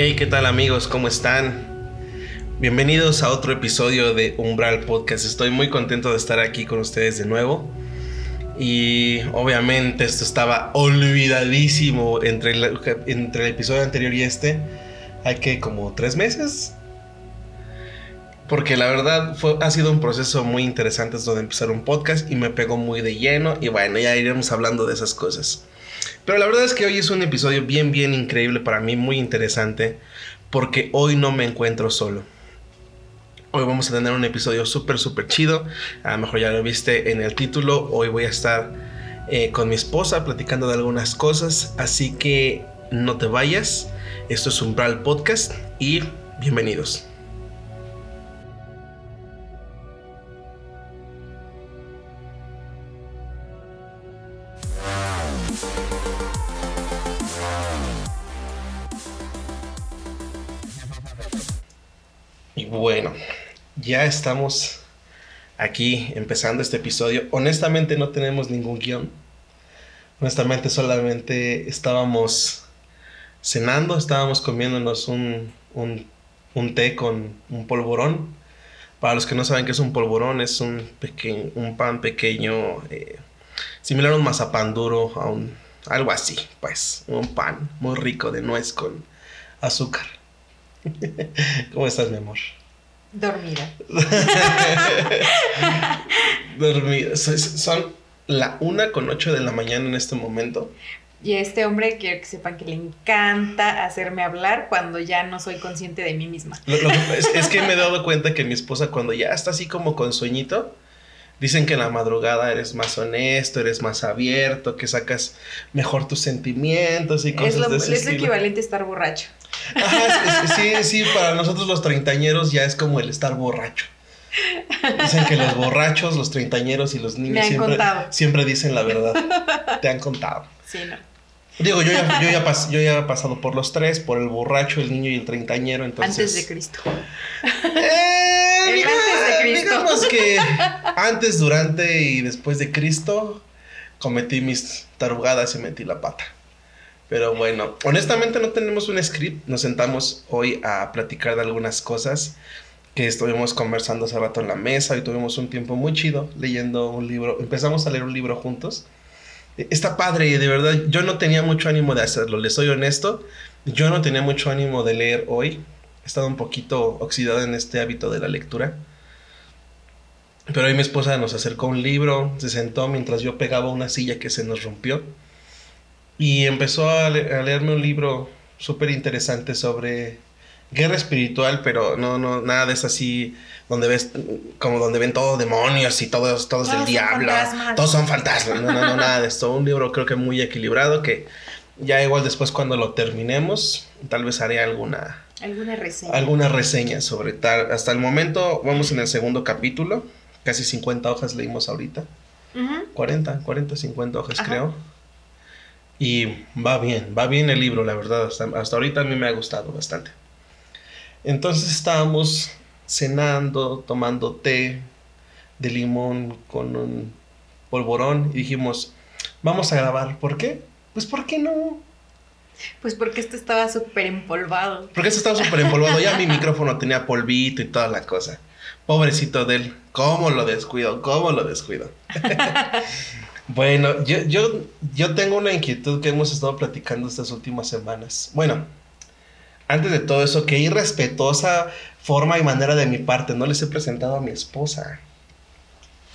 Hey, ¿qué tal amigos? ¿Cómo están? Bienvenidos a otro episodio de Umbral Podcast. Estoy muy contento de estar aquí con ustedes de nuevo. Y obviamente esto estaba olvidadísimo entre el, entre el episodio anterior y este. Hay que como tres meses. Porque la verdad fue, ha sido un proceso muy interesante esto de empezar un podcast y me pegó muy de lleno. Y bueno, ya iremos hablando de esas cosas. Pero la verdad es que hoy es un episodio bien, bien increíble para mí, muy interesante, porque hoy no me encuentro solo. Hoy vamos a tener un episodio súper, súper chido. A lo mejor ya lo viste en el título. Hoy voy a estar eh, con mi esposa platicando de algunas cosas. Así que no te vayas. Esto es un Bral Podcast y bienvenidos. Bueno, ya estamos aquí empezando este episodio. Honestamente no tenemos ningún guion. Honestamente solamente estábamos cenando, estábamos comiéndonos un, un, té con un polvorón. Para los que no saben qué es un polvorón, es un, pequeño, un pan pequeño, eh, similar a un mazapán duro, a un, algo así, pues, un pan muy rico de nuez con azúcar. ¿Cómo estás, mi amor? Dormida. Dormida. Son la una con ocho de la mañana en este momento. Y a este hombre quiero que sepan que le encanta hacerme hablar cuando ya no soy consciente de mí misma. es, que me he dado cuenta que mi esposa cuando ya está así como con sueñito, dicen que en la madrugada eres más honesto, eres más abierto, que sacas mejor tus sentimientos y cosas es lo, de ese Es lo equivalente a estar borracho. Sí, sí, para nosotros los treintañeros ya es como el estar borracho. Dicen que los borrachos, los treintañeros y los niños siempre, siempre, dicen la verdad. Te han contado. Sí, no. Digo, yo ya, yo, ya yo ya he pasado por los tres, por el borracho, el niño y el treintañero, entonces... Antes de Cristo. Eh, el antes de Cristo. Digamos que antes, durante y después de Cristo cometí mis tarugadas y metí la pata. Pero bueno, honestamente no tenemos un script. Nos sentamos hoy a platicar de algunas cosas que estuvimos conversando hace rato en la mesa y tuvimos un tiempo muy chido leyendo un libro. Empezamos a leer un libro juntos. Está padre de verdad yo no tenía mucho ánimo de hacerlo, les soy honesto. Yo no tenía mucho ánimo de leer hoy. He estado un poquito oxidado en este hábito de la lectura. Pero hoy mi esposa nos acercó un libro, se sentó mientras yo pegaba una silla que se nos rompió y empezó a, leerme un libro súper interesante sobre guerra espiritual, pero no, no, nada de eso así, donde ves, como donde ven todos demonios y todos, todos, el diablo, todos son fantasmas, no, no, no, nada de esto, un libro creo que muy equilibrado que ya igual después cuando lo terminemos, tal vez haré alguna... Alguna reseña. Alguna reseña sobre tal. Hasta el momento vamos en el segundo capítulo, casi 50 hojas leímos ahorita. 40, 40, 50 hojas creo. Y va bien, va bien el libro, la verdad. Hasta, ahorita a mí me ha gustado bastante. Entonces estábamos cenando, tomando té de limón con un polvorón y dijimos, vamos a grabar. ¿Por qué? Pues ¿por qué no? Pues porque esto estaba súper empolvado. Porque esto estaba súper empolvado. Ya mi micrófono tenía polvito y toda la cosa. Pobrecito de él. ¿Cómo lo descuido? ¿Cómo lo descuido? Bueno, yo, yo, yo tengo una inquietud que hemos estado platicando estas últimas semanas. Bueno, antes de todo eso, qué irrespetuosa forma y manera de mi parte. No les he presentado a mi esposa.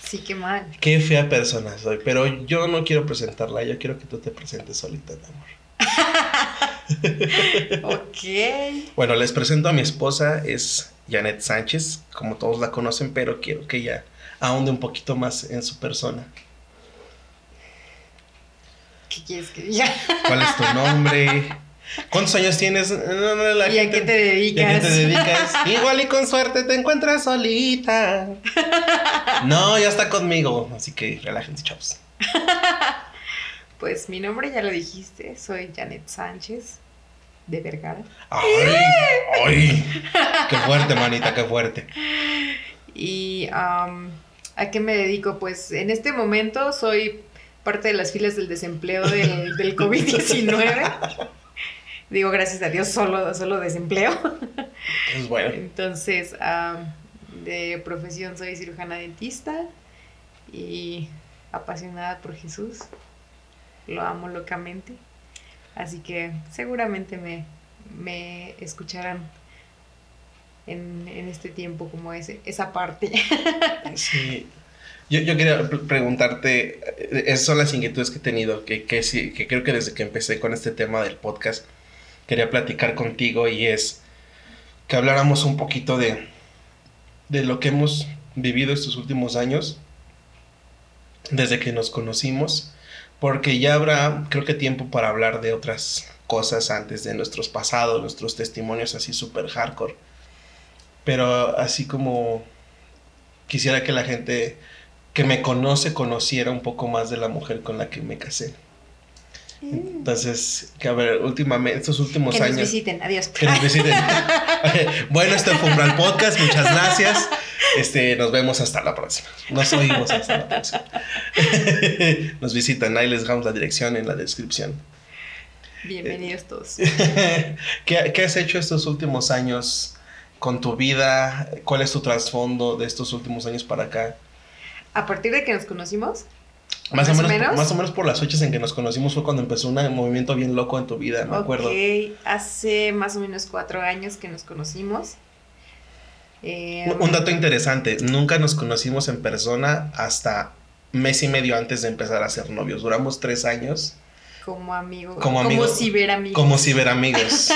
Sí, qué mal. Qué fea persona soy. Pero yo no quiero presentarla. Yo quiero que tú te presentes solita, mi amor. ok. Bueno, les presento a mi esposa. Es Janet Sánchez. Como todos la conocen, pero quiero que ella ahonde un poquito más en su persona. ¿Qué quieres que diga? ¿Cuál es tu nombre? ¿Cuántos años tienes? ¿Y a qué te dedicas? ¿Y a qué te dedicas? Igual y con suerte te encuentras solita. No, ya está conmigo. Así que relájense, chavos. Pues mi nombre ya lo dijiste. Soy Janet Sánchez de Vergara. ¡Ay! ¡Ay! ¡Qué fuerte, manita! ¡Qué fuerte! Y ¿a qué me dedico? Pues en este momento soy parte de las filas del desempleo del, del COVID-19. Digo, gracias a Dios, solo, solo desempleo. Pues bueno. Entonces, de profesión soy cirujana dentista y apasionada por Jesús. Lo amo locamente. Así que seguramente me, me escucharán en, este tiempo como ese, esa parte. Sí. Yo, yo, quería preguntarte, eh, esas son las inquietudes que he tenido, que, que, que creo que desde que empecé con este tema del podcast, quería platicar contigo y es que habláramos un poquito de, de lo que hemos vivido estos últimos años, desde que nos conocimos, porque ya habrá, creo que tiempo para hablar de otras cosas antes de nuestros pasados, nuestros testimonios así súper hardcore. Pero así como quisiera que la gente que me conoce conociera un poco más de la mujer con la que me casé. Entonces, que a ver, últimamente, estos últimos años. Que nos visiten, adiós. Que nos visiten. bueno, este fue un podcast, muchas gracias. Este, nos vemos hasta la próxima. Nos oímos hasta la próxima. nos visitan, ahí les dejamos la dirección en la descripción. Bienvenidos todos. ¿Qué, ¿Qué has hecho estos últimos años con tu vida? ¿Cuál es tu trasfondo de estos últimos años para acá? A partir de que nos conocimos, más, o, menos, más o menos por las fechas en que nos conocimos fue cuando empezó un movimiento bien loco en tu vida, me acuerdo. hace más o menos cuatro años que nos conocimos. Eh, un dato interesante, nunca nos conocimos en persona hasta mes y medio antes de empezar a ser novios. Duramos tres años. Como amigos. Como, amigos, como ciberamigos. Como ciberamigos.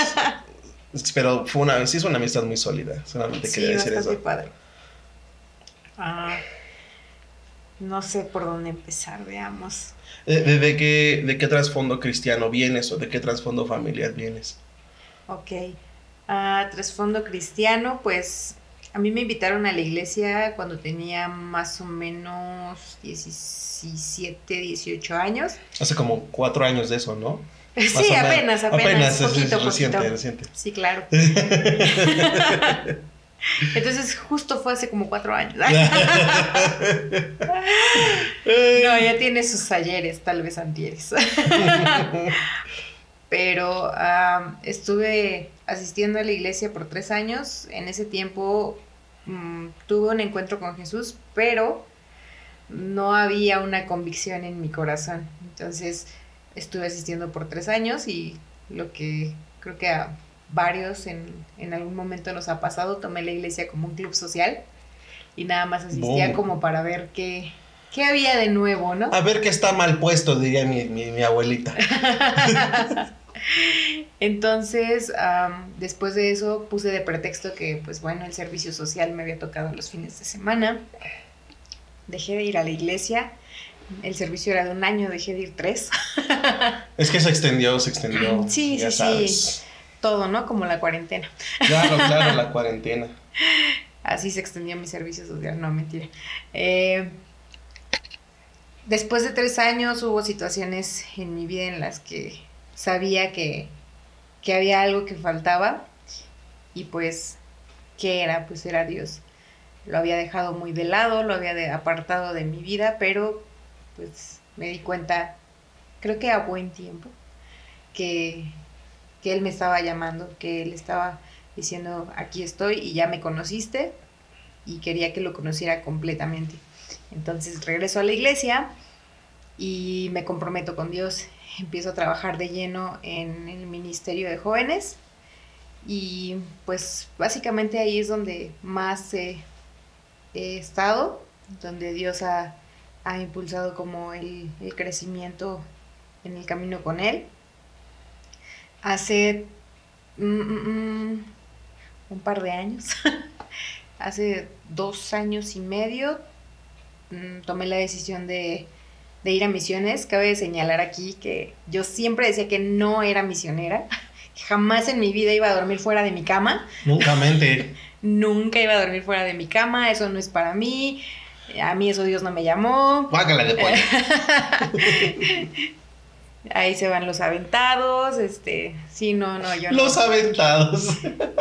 Pero fue una, sí es una amistad muy sólida, solamente quería decir eso. padre. Ah no sé por dónde empezar, veamos. ¿De, qué, de qué trasfondo cristiano vienes o de qué trasfondo familiar vienes? Ok. Uh, trasfondo cristiano, pues a mí me invitaron a la iglesia cuando tenía más o menos 17, 18 años. Hace como cuatro años de eso, ¿no? sí, apenas, apenas, poquito, reciente, reciente. Sí, claro. Entonces, justo fue hace como cuatro años. no, ya tiene sus ayeres, tal vez antieres. Pero estuve asistiendo a la iglesia por tres años. En ese tiempo mm, tuve un encuentro con Jesús, pero no había una convicción en mi corazón. Entonces, estuve asistiendo por tres años y lo que creo que a varios en, en, algún momento nos ha pasado, tomé la iglesia como un club social y nada más asistía como para ver qué, qué había de nuevo, ¿no? A ver qué está mal puesto, diría mi, mi, abuelita. Entonces, después de eso puse de pretexto que, pues bueno, el servicio social me había tocado los fines de semana. Dejé de ir a la iglesia. El servicio era de un año, dejé de ir tres. es que se extendió, se extendió. Sí, sí, sí todo, ¿no? Como la cuarentena. Claro, claro, la cuarentena. Así se extendió mi servicio social, no, mentira. Eh, después de tres años hubo situaciones en mi vida en las que sabía que, que había algo que faltaba y pues, ¿qué era? Pues era Dios. Lo había dejado muy de lado, lo había apartado de mi vida, pero pues me di cuenta, creo que a buen tiempo, que que él me estaba llamando, que él estaba diciendo, aquí estoy y ya me conociste y quería que lo conociera completamente. Entonces regreso a la iglesia y me comprometo con Dios. Empiezo a trabajar de lleno en el Ministerio de Jóvenes y pues básicamente ahí es donde más he estado, donde Dios ha, impulsado como el, el crecimiento en el camino con Él hace mm, mm, mm, un par de años, hace dos años y medio, tomé la decisión de, ir a misiones. Cabe señalar aquí que yo siempre decía que no era misionera. Jamás en mi vida iba a dormir fuera de mi cama. Nunca mente. Nunca iba a dormir fuera de mi cama, eso no es para mí. A mí eso Dios no me llamó. de Ahí se van los aventados, este, sí, no, no, yo Los aventados.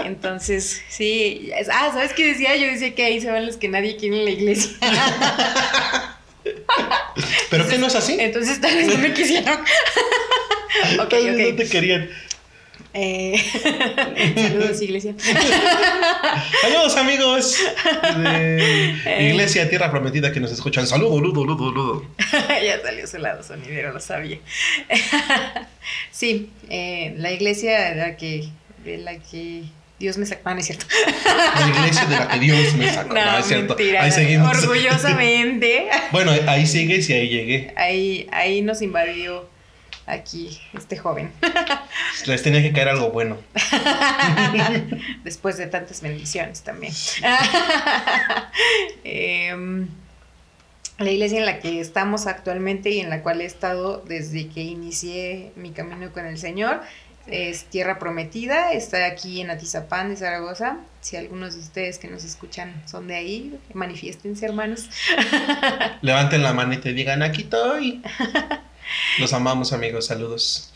Entonces, sí, ah, ¿sabes qué decía? Yo decía que ahí se van los que nadie quiere en la iglesia. ¿Pero qué no es así? Entonces tal vez no me quisieron. okay, okay. no te querían. Eh, saludos, iglesia. Saludos, amigos de Iglesia Tierra Prometida que nos escuchan. Saludos, ludo, ludo, ludo. ya salió su lado sonidero, lo sabía. sí, eh, la iglesia de la que, de la que Dios me sacó. no es cierto. La iglesia de la que Dios me sacó. No, es cierto. ahí seguimos. Orgullosamente. bueno, ahí sigues y ahí llegué. Ahí, ahí nos invadió aquí este joven. Les tenía que caer algo bueno. Después de tantas bendiciones también. Em, la iglesia en la que estamos actualmente y en la cual he estado desde que inicié mi camino con el Señor es Tierra Prometida, está aquí en Atizapán de Zaragoza. Si algunos de ustedes que nos escuchan son de ahí, manifiéstense, hermanos. Levanten la mano y te digan, aquí estoy. Los amamos, amigos. Saludos.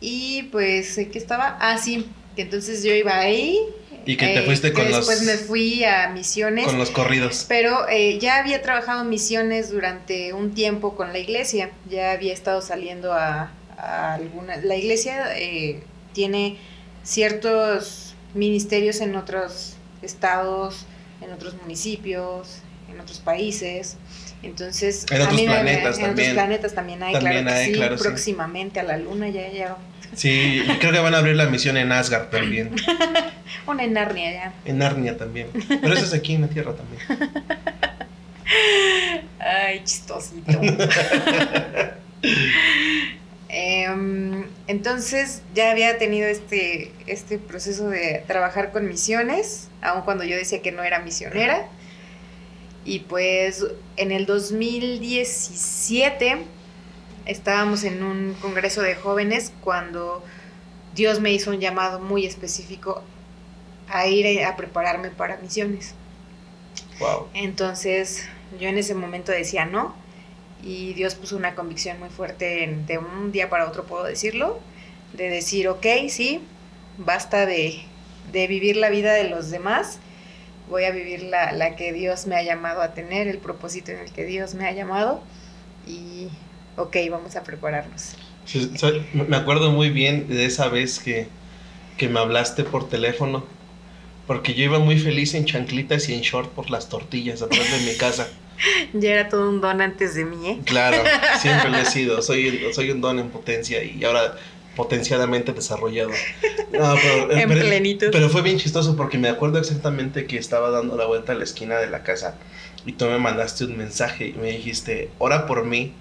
Y pues, ¿qué estaba? Ah, sí, que entonces yo iba ahí. Y que te eh, fuiste con los. Después me fui a misiones. Con los corridos. Pero eh, ya había trabajado en misiones durante un tiempo con la iglesia. Ya había estado saliendo a, alguna. La iglesia eh, tiene ciertos ministerios en otros estados, en otros municipios, en otros países. Entonces, en otros planetas también. En otros planetas también hay, claro, hay, sí, próximamente a la luna ya, ya. Sí, creo que van a abrir la misión en Asgard también. Una en Narnia ya. En Narnia también. Pero eso es aquí en la Tierra también. Ay, chistosito. Em, entonces ya había tenido este, este proceso de trabajar con misiones, aun cuando yo decía que no era misionera. Y pues en el 2017 estábamos en un congreso de jóvenes cuando Dios me hizo un llamado muy específico a ir a prepararme para misiones. Wow. Entonces yo en ese momento decía no y Dios puso una convicción muy fuerte de un día para otro, puedo decirlo, de decir, ok, sí, basta de, de vivir la vida de los demás voy a vivir la, la, que Dios me ha llamado a tener, el propósito en el que Dios me ha llamado y ok, vamos a prepararnos. me acuerdo muy bien de esa vez que, que me hablaste por teléfono, porque yo iba muy feliz en chanclitas y en short por las tortillas atrás de mi casa. ya era todo un don antes de mí, ¿eh? Claro, siempre lo he sido, soy, soy un don en potencia y ahora potenciadamente desarrollado. pero, en plenitud. Pero fue bien chistoso porque me acuerdo exactamente que estaba dando la vuelta a la esquina de la casa y tú me mandaste un mensaje y me dijiste, ora por mí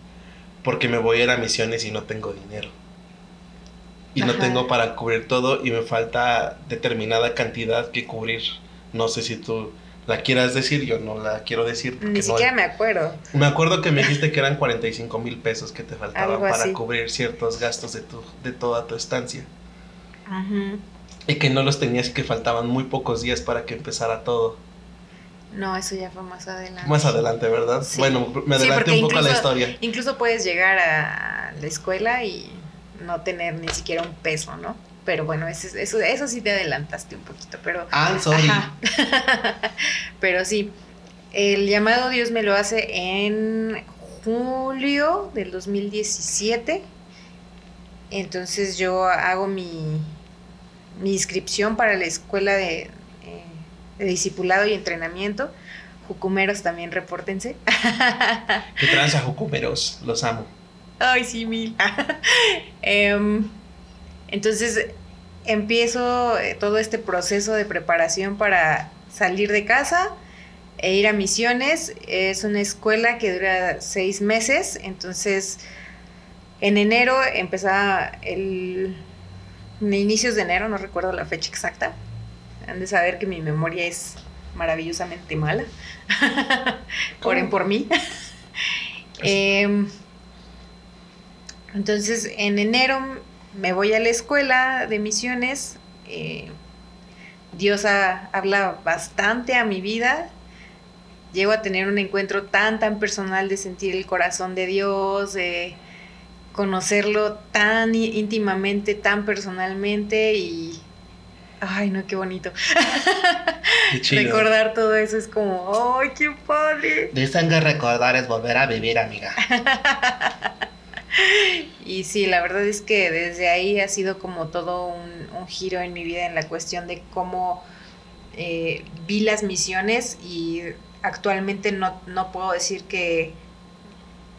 porque me voy a ir a misiones y no tengo dinero. Y no tengo para cubrir todo y me falta determinada cantidad que cubrir. No sé si tú la quieras decir, yo no la quiero decir. Ni siquiera me acuerdo. Me acuerdo que me dijiste que eran 45 mil pesos que te faltaban para cubrir ciertos gastos de, tu, de toda tu estancia. Y que no los tenías y que faltaban muy pocos días para que empezara todo. No, eso ya fue más adelante. Más adelante, ¿verdad? Bueno, me adelanté un poco a la historia. Incluso puedes llegar a la escuela y no tener ni siquiera un peso, ¿no? Pero bueno, eso, eso, eso sí te adelantaste un poquito, pero... Ah, sorry. pero sí, el llamado Dios me lo hace en julio del 2017. Entonces yo hago mi, mi inscripción para la escuela de, eh, de discipulado y entrenamiento. Jucumeros también, repórtense. ¿Qué tranza, Jucumeros? Los amo. Ay, sí, mil. Em, entonces empiezo eh, todo este proceso de preparación para salir de casa e ir a misiones. Es una escuela que dura seis meses, entonces en enero empezaba el... inicios de enero, no recuerdo la fecha exacta. Han de saber que mi memoria es maravillosamente mala. Oren por mí. Em, entonces, en enero me voy a la escuela de misiones. Eh, Dios habla bastante a mi vida. Llego a tener un encuentro tan, tan personal de sentir el corazón de Dios, de conocerlo tan íntimamente, tan personalmente y... Ay, no, qué bonito. recordar todo eso es como, ¡ay, qué padre! Dicen que recordar es volver a vivir, amiga. y sí, la verdad es que desde ahí ha sido como todo un, un giro en mi vida en la cuestión de cómo eh, vi las misiones y actualmente no, no puedo decir que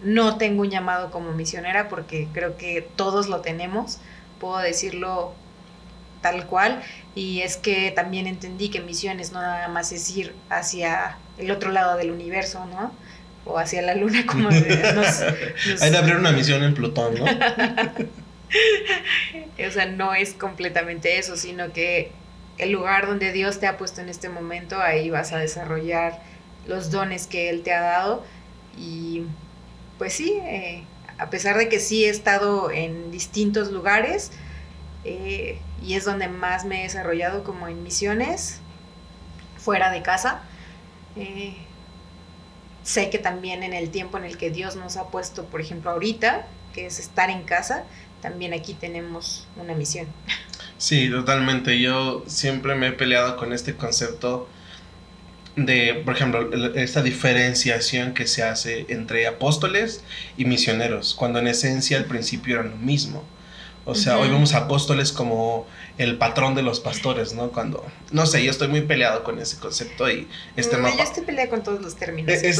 no tengo un llamado como misionera porque creo que todos lo tenemos, puedo decirlo tal cual y es que también entendí que misiones no nada más es ir hacia el otro lado del universo, ¿no? O hacia la luna como nos, Hay de abrir una misión en Plutón, ¿no? o sea, no es completamente eso, sino que el lugar donde Dios te ha puesto en este momento, ahí vas a desarrollar los dones que Él te ha dado y pues sí, eh, a pesar de que sí he estado en distintos lugares eh, y es donde más me he desarrollado como en misiones, fuera de casa, eh, sé que también en el tiempo en el que Dios nos ha puesto, por ejemplo, ahorita, que es estar en casa, también aquí tenemos una misión. Sí, totalmente. Yo siempre me he peleado con este concepto de, por ejemplo, esta diferenciación que se hace entre apóstoles y misioneros, cuando en esencia al principio eran lo mismo. O sea, hoy vemos apóstoles como el patrón de los pastores, ¿no? Cuando, no sé, yo estoy muy peleado con ese concepto y este no, Yo estoy peleado con todos los términos. Es,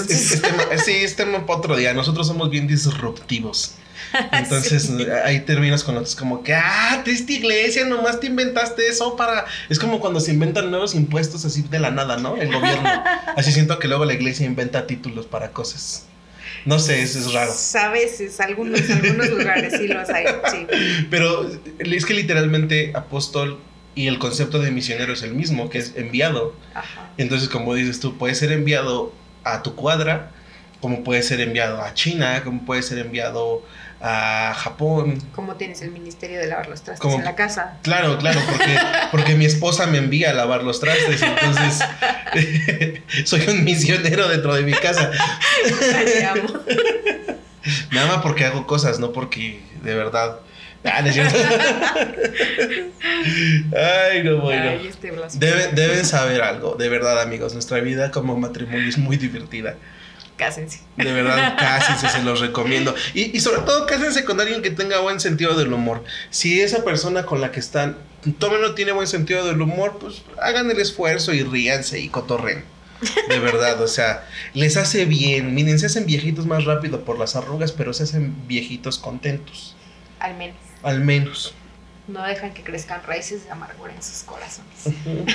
sí, este tema para otro día. Nosotros somos bien disruptivos. Entonces ahí terminas con otros como que, ah, triste iglesia, nomás te inventaste eso para... Es como cuando se inventan nuevos impuestos así de la nada, ¿no? El gobierno. Así siento que luego la iglesia inventa títulos para cosas. No sé, eso es raro. A veces, algunos, algunos lugares sí los hay, sí. Pero es que literalmente apóstol y el concepto de misionero es el mismo, que es enviado. Ajá. Entonces, como dices tú, puedes ser enviado a tu cuadra, como puede ser enviado a China, como puede ser enviado a Japón. ¿Cómo tienes el ministerio de lavar los trastes en la casa? Claro, claro, porque, porque mi esposa me envía a lavar los trastes, entonces soy un misionero dentro de mi casa. Te amo. Me ama porque hago cosas, no porque de verdad. Ah, no Ay, no, bueno. Este deben, deben saber algo, de verdad, amigos. Nuestra vida como matrimonio es muy divertida cásense. De verdad, cásense, se los recomiendo. Y, y, sobre todo, cásense con alguien que tenga buen sentido del humor. Si esa persona con la que están, todavía no tiene buen sentido del humor, pues hagan el esfuerzo y ríanse y cotorren. De verdad, o sea, les hace bien. Miren, se hacen viejitos más rápido por las arrugas, pero se hacen viejitos contentos. Al menos. Al menos no dejan que crezcan raíces de amargura en sus corazones.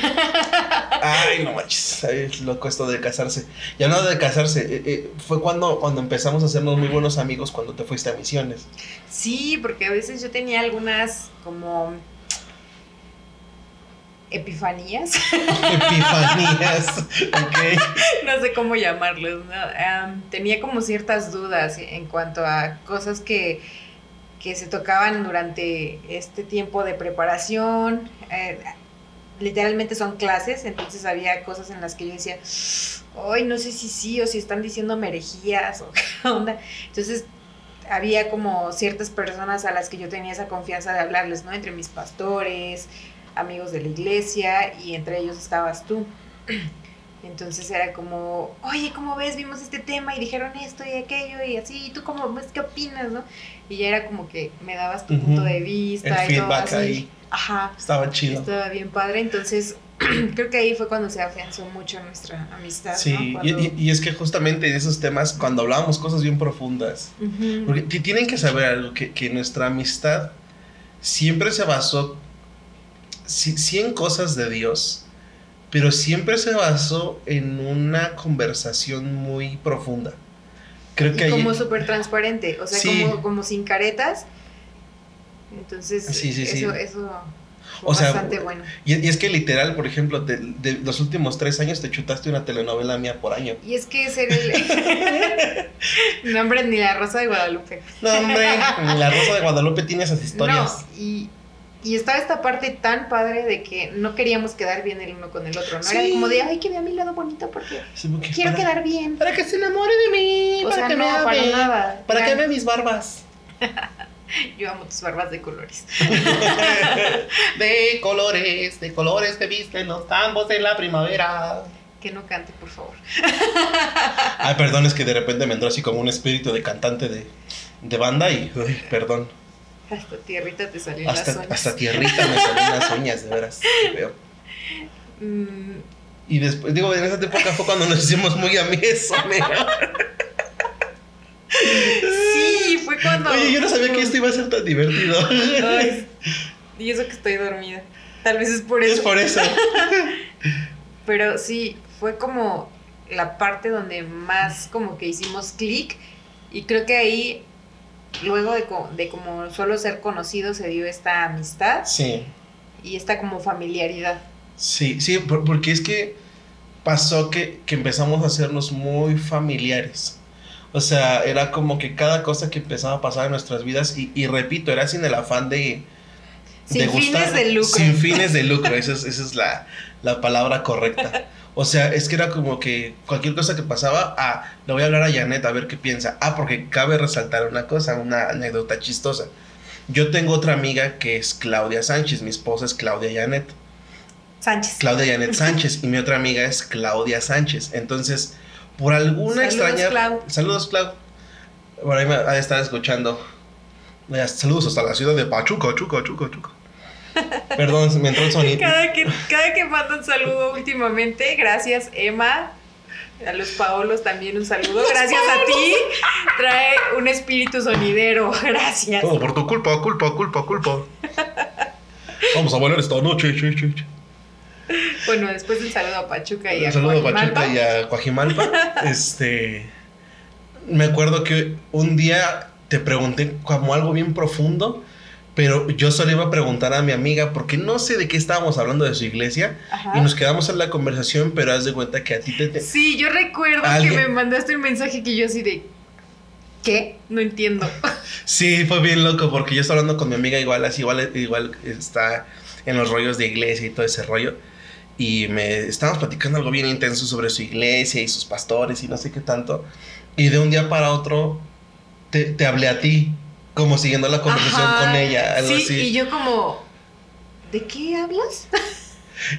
Ay, no manches, es loco esto de casarse. Y hablando de casarse, eh, eh, fue cuando, cuando empezamos a hacernos muy buenos amigos cuando te fuiste a misiones. Sí, porque a veces yo tenía algunas como epifanías. epifanías, ok. No sé cómo llamarlos, tenía como ciertas dudas en cuanto a cosas que que se tocaban durante este tiempo de preparación. Eh, literalmente son clases, entonces había cosas en las que yo decía, ay, no sé si sí o si están diciendo merejías o qué onda. Entonces había como ciertas personas a las que yo tenía esa confianza de hablarles, ¿no? Entre mis pastores, amigos de la iglesia y entre ellos estabas tú. Entonces era como, oye, ¿cómo ves? Vimos este tema y dijeron esto y aquello y así, ¿y tú cómo ves? ¿Qué opinas? ¿no? Y ya era como que me dabas tu punto de vista y todo así. Ahí. Ajá. Estaba chido. Estaba bien padre. Entonces, creo que ahí fue cuando se afianzó mucho nuestra amistad. Sí, y, es que justamente en esos temas, cuando hablábamos cosas bien profundas, porque tienen que saber algo, que, que nuestra amistad siempre se basó, sí, en cosas de Dios, pero siempre se basó en una conversación muy profunda. Creo que como súper transparente, o sea, como, como sin caretas. Entonces, eso, eso o sea, bastante bueno. Y, es que literal, por ejemplo, de, los últimos tres años te chutaste una telenovela mía por año. Y es que ser el... no, hombre, ni la Rosa de Guadalupe. No, hombre, ni la Rosa de Guadalupe tiene esas historias. No, y, y estaba esta parte tan padre de que no queríamos quedar bien el uno con el otro, ¿no? Era como de, ay, que vea mi lado bonito porque, quiero quedar bien. Para que se enamore de mí, para que me para nada. Para que vea mis barbas. Yo amo tus barbas de colores. de colores, de colores que visten los tambos en la primavera. Que no cante, por favor. Ay, perdón, es que de repente me entró así como un espíritu de cantante de de banda y, uy, perdón. Hasta tierrita te salió hasta, las uñas. Hasta tierrita me salían las uñas, de veras. qué feo. Mm, Y después, digo, en esa época fue cuando nos hicimos muy amigos. sí, fue cuando. Oye, yo no sabía que esto iba a ser tan divertido. Ay, y eso que estoy dormida. Tal vez es por Es eso. por eso. Pero sí, fue como la parte donde más como que hicimos clic. Y creo que ahí, luego de, co- de como solo ser conocidos, se dio esta amistad Sí, y esta como familiaridad. sí, sí, por- porque es que pasó que, que empezamos a hacernos muy familiares. O sea, era como que cada cosa que empezaba a pasar en nuestras vidas, y, y repito, era sin el afán de, Sin fines de lucro. Sin fines de lucro, esa es, esa es la, la palabra correcta. O sea, es que era como que cualquier cosa que pasaba, ah, le voy a hablar a Janet a ver qué piensa. Ah, porque cabe resaltar una cosa, una anécdota chistosa. Yo tengo otra amiga que es Claudia Sánchez, mi esposa es Claudia Janet. Sánchez. Claudia Janet Sánchez y mi otra amiga es Claudia Sánchez. Entonces, por alguna Saludos, extraña... Clau. Saludos, Clau. Por ahí me ha de estar escuchando. Saludos hasta la ciudad de Pachuca, Chuca, Chuca, Chuca. Perdón, me entró el sonido. Cada que, cada que mando un saludo últimamente, gracias Emma, a los Paolos también un saludo, gracias a ti, trae un espíritu sonidero, gracias. Todo por tu culpa, culpa, culpa, culpa. Vamos a bailar esta noche. che, che, che. Bueno, después del saludo a Pachuca y a Un saludo a Pachuca y a Coajimalpa. este. Me acuerdo que un día te pregunté como algo bien profundo, pero yo solo iba a preguntar a mi amiga porque no sé de qué estábamos hablando de su iglesia Ajá. y nos quedamos en la conversación, pero haz de cuenta que a ti te. te- Sí, yo recuerdo Alguien- que me mandaste un mensaje que yo así de... ¿Qué? No entiendo. Sí, fue bien loco porque yo estaba hablando con mi amiga igual, así igual, igual está en los rollos de iglesia y todo ese rollo. Y me estábamos platicando algo bien intenso sobre su iglesia y sus pastores y no sé qué tanto. Y de un día para otro te, te hablé a ti, como siguiendo la conversación Ajá. con ella, algo sí, así. y yo como... ¿De qué hablas?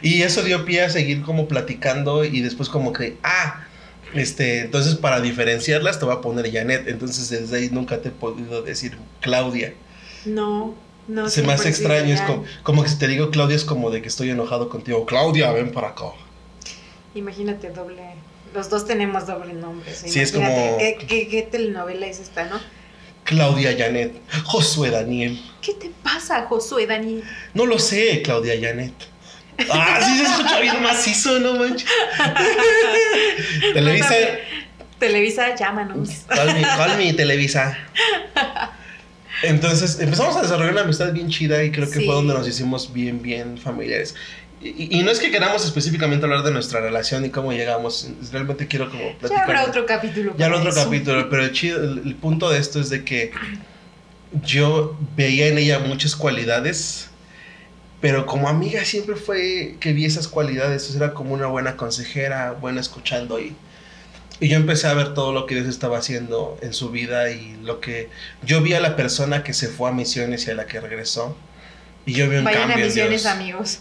Y eso dio pie a seguir como platicando y después como que, ah, este, entonces para diferenciarlas te voy a poner Janet. Entonces desde ahí nunca te he podido decir Claudia. No, no. Se me hace extraño, es como, como que si te digo Claudia es como de que estoy enojado contigo. Claudia, ven para acá. Imagínate doble. Los dos tenemos doble nombre. Sí, es como- ¿qué, qué, qué telenovela es esta, no? Claudia Janet. Josué Daniel. ¿Qué te pasa, Josué Dani? No lo sé, Claudia Janet. Ah, sí se escucha bien macizo, no manches. Televisa. Televisa, llámanos. Call me, call me, Televisa. Entonces empezamos a desarrollar una amistad bien chida y creo que Sí. fue donde nos hicimos bien, bien familiares. Y, y no es que queramos específicamente hablar de nuestra relación y cómo llegamos, realmente quiero como Ya platicar. habrá otro capítulo. Ya para otro eso. capítulo, pero el, chido- el, el punto de esto es de que yo veía en ella muchas cualidades, pero como amiga siempre fue que vi esas cualidades, sea, era como una buena consejera, buena escuchando y, y yo empecé a ver todo lo que Dios estaba haciendo en su vida y lo que yo vi a la persona que se fue a misiones y a la que regresó. Y yo vi un Vayan a cambio en misiones, Dios. amigos.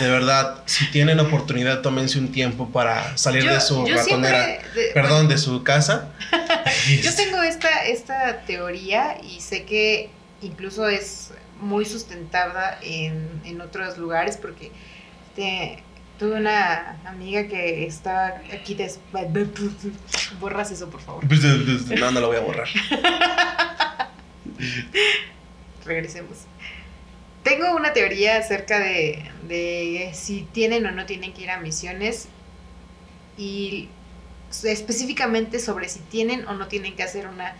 De verdad, si tienen oportunidad, tómense un tiempo para salir Yo, de su ratonera. siempre. de- Perdón, de su casa. Yo tengo esta, esta teoría y sé que incluso es muy sustentada en, en otros lugares porque este, tuve una amiga que estaba aquí des... Borras eso, por favor. No, no lo voy a borrar. Regresemos. Tengo una teoría acerca de, de si tienen o no tienen que ir a misiones y específicamente sobre si tienen o no tienen que hacer una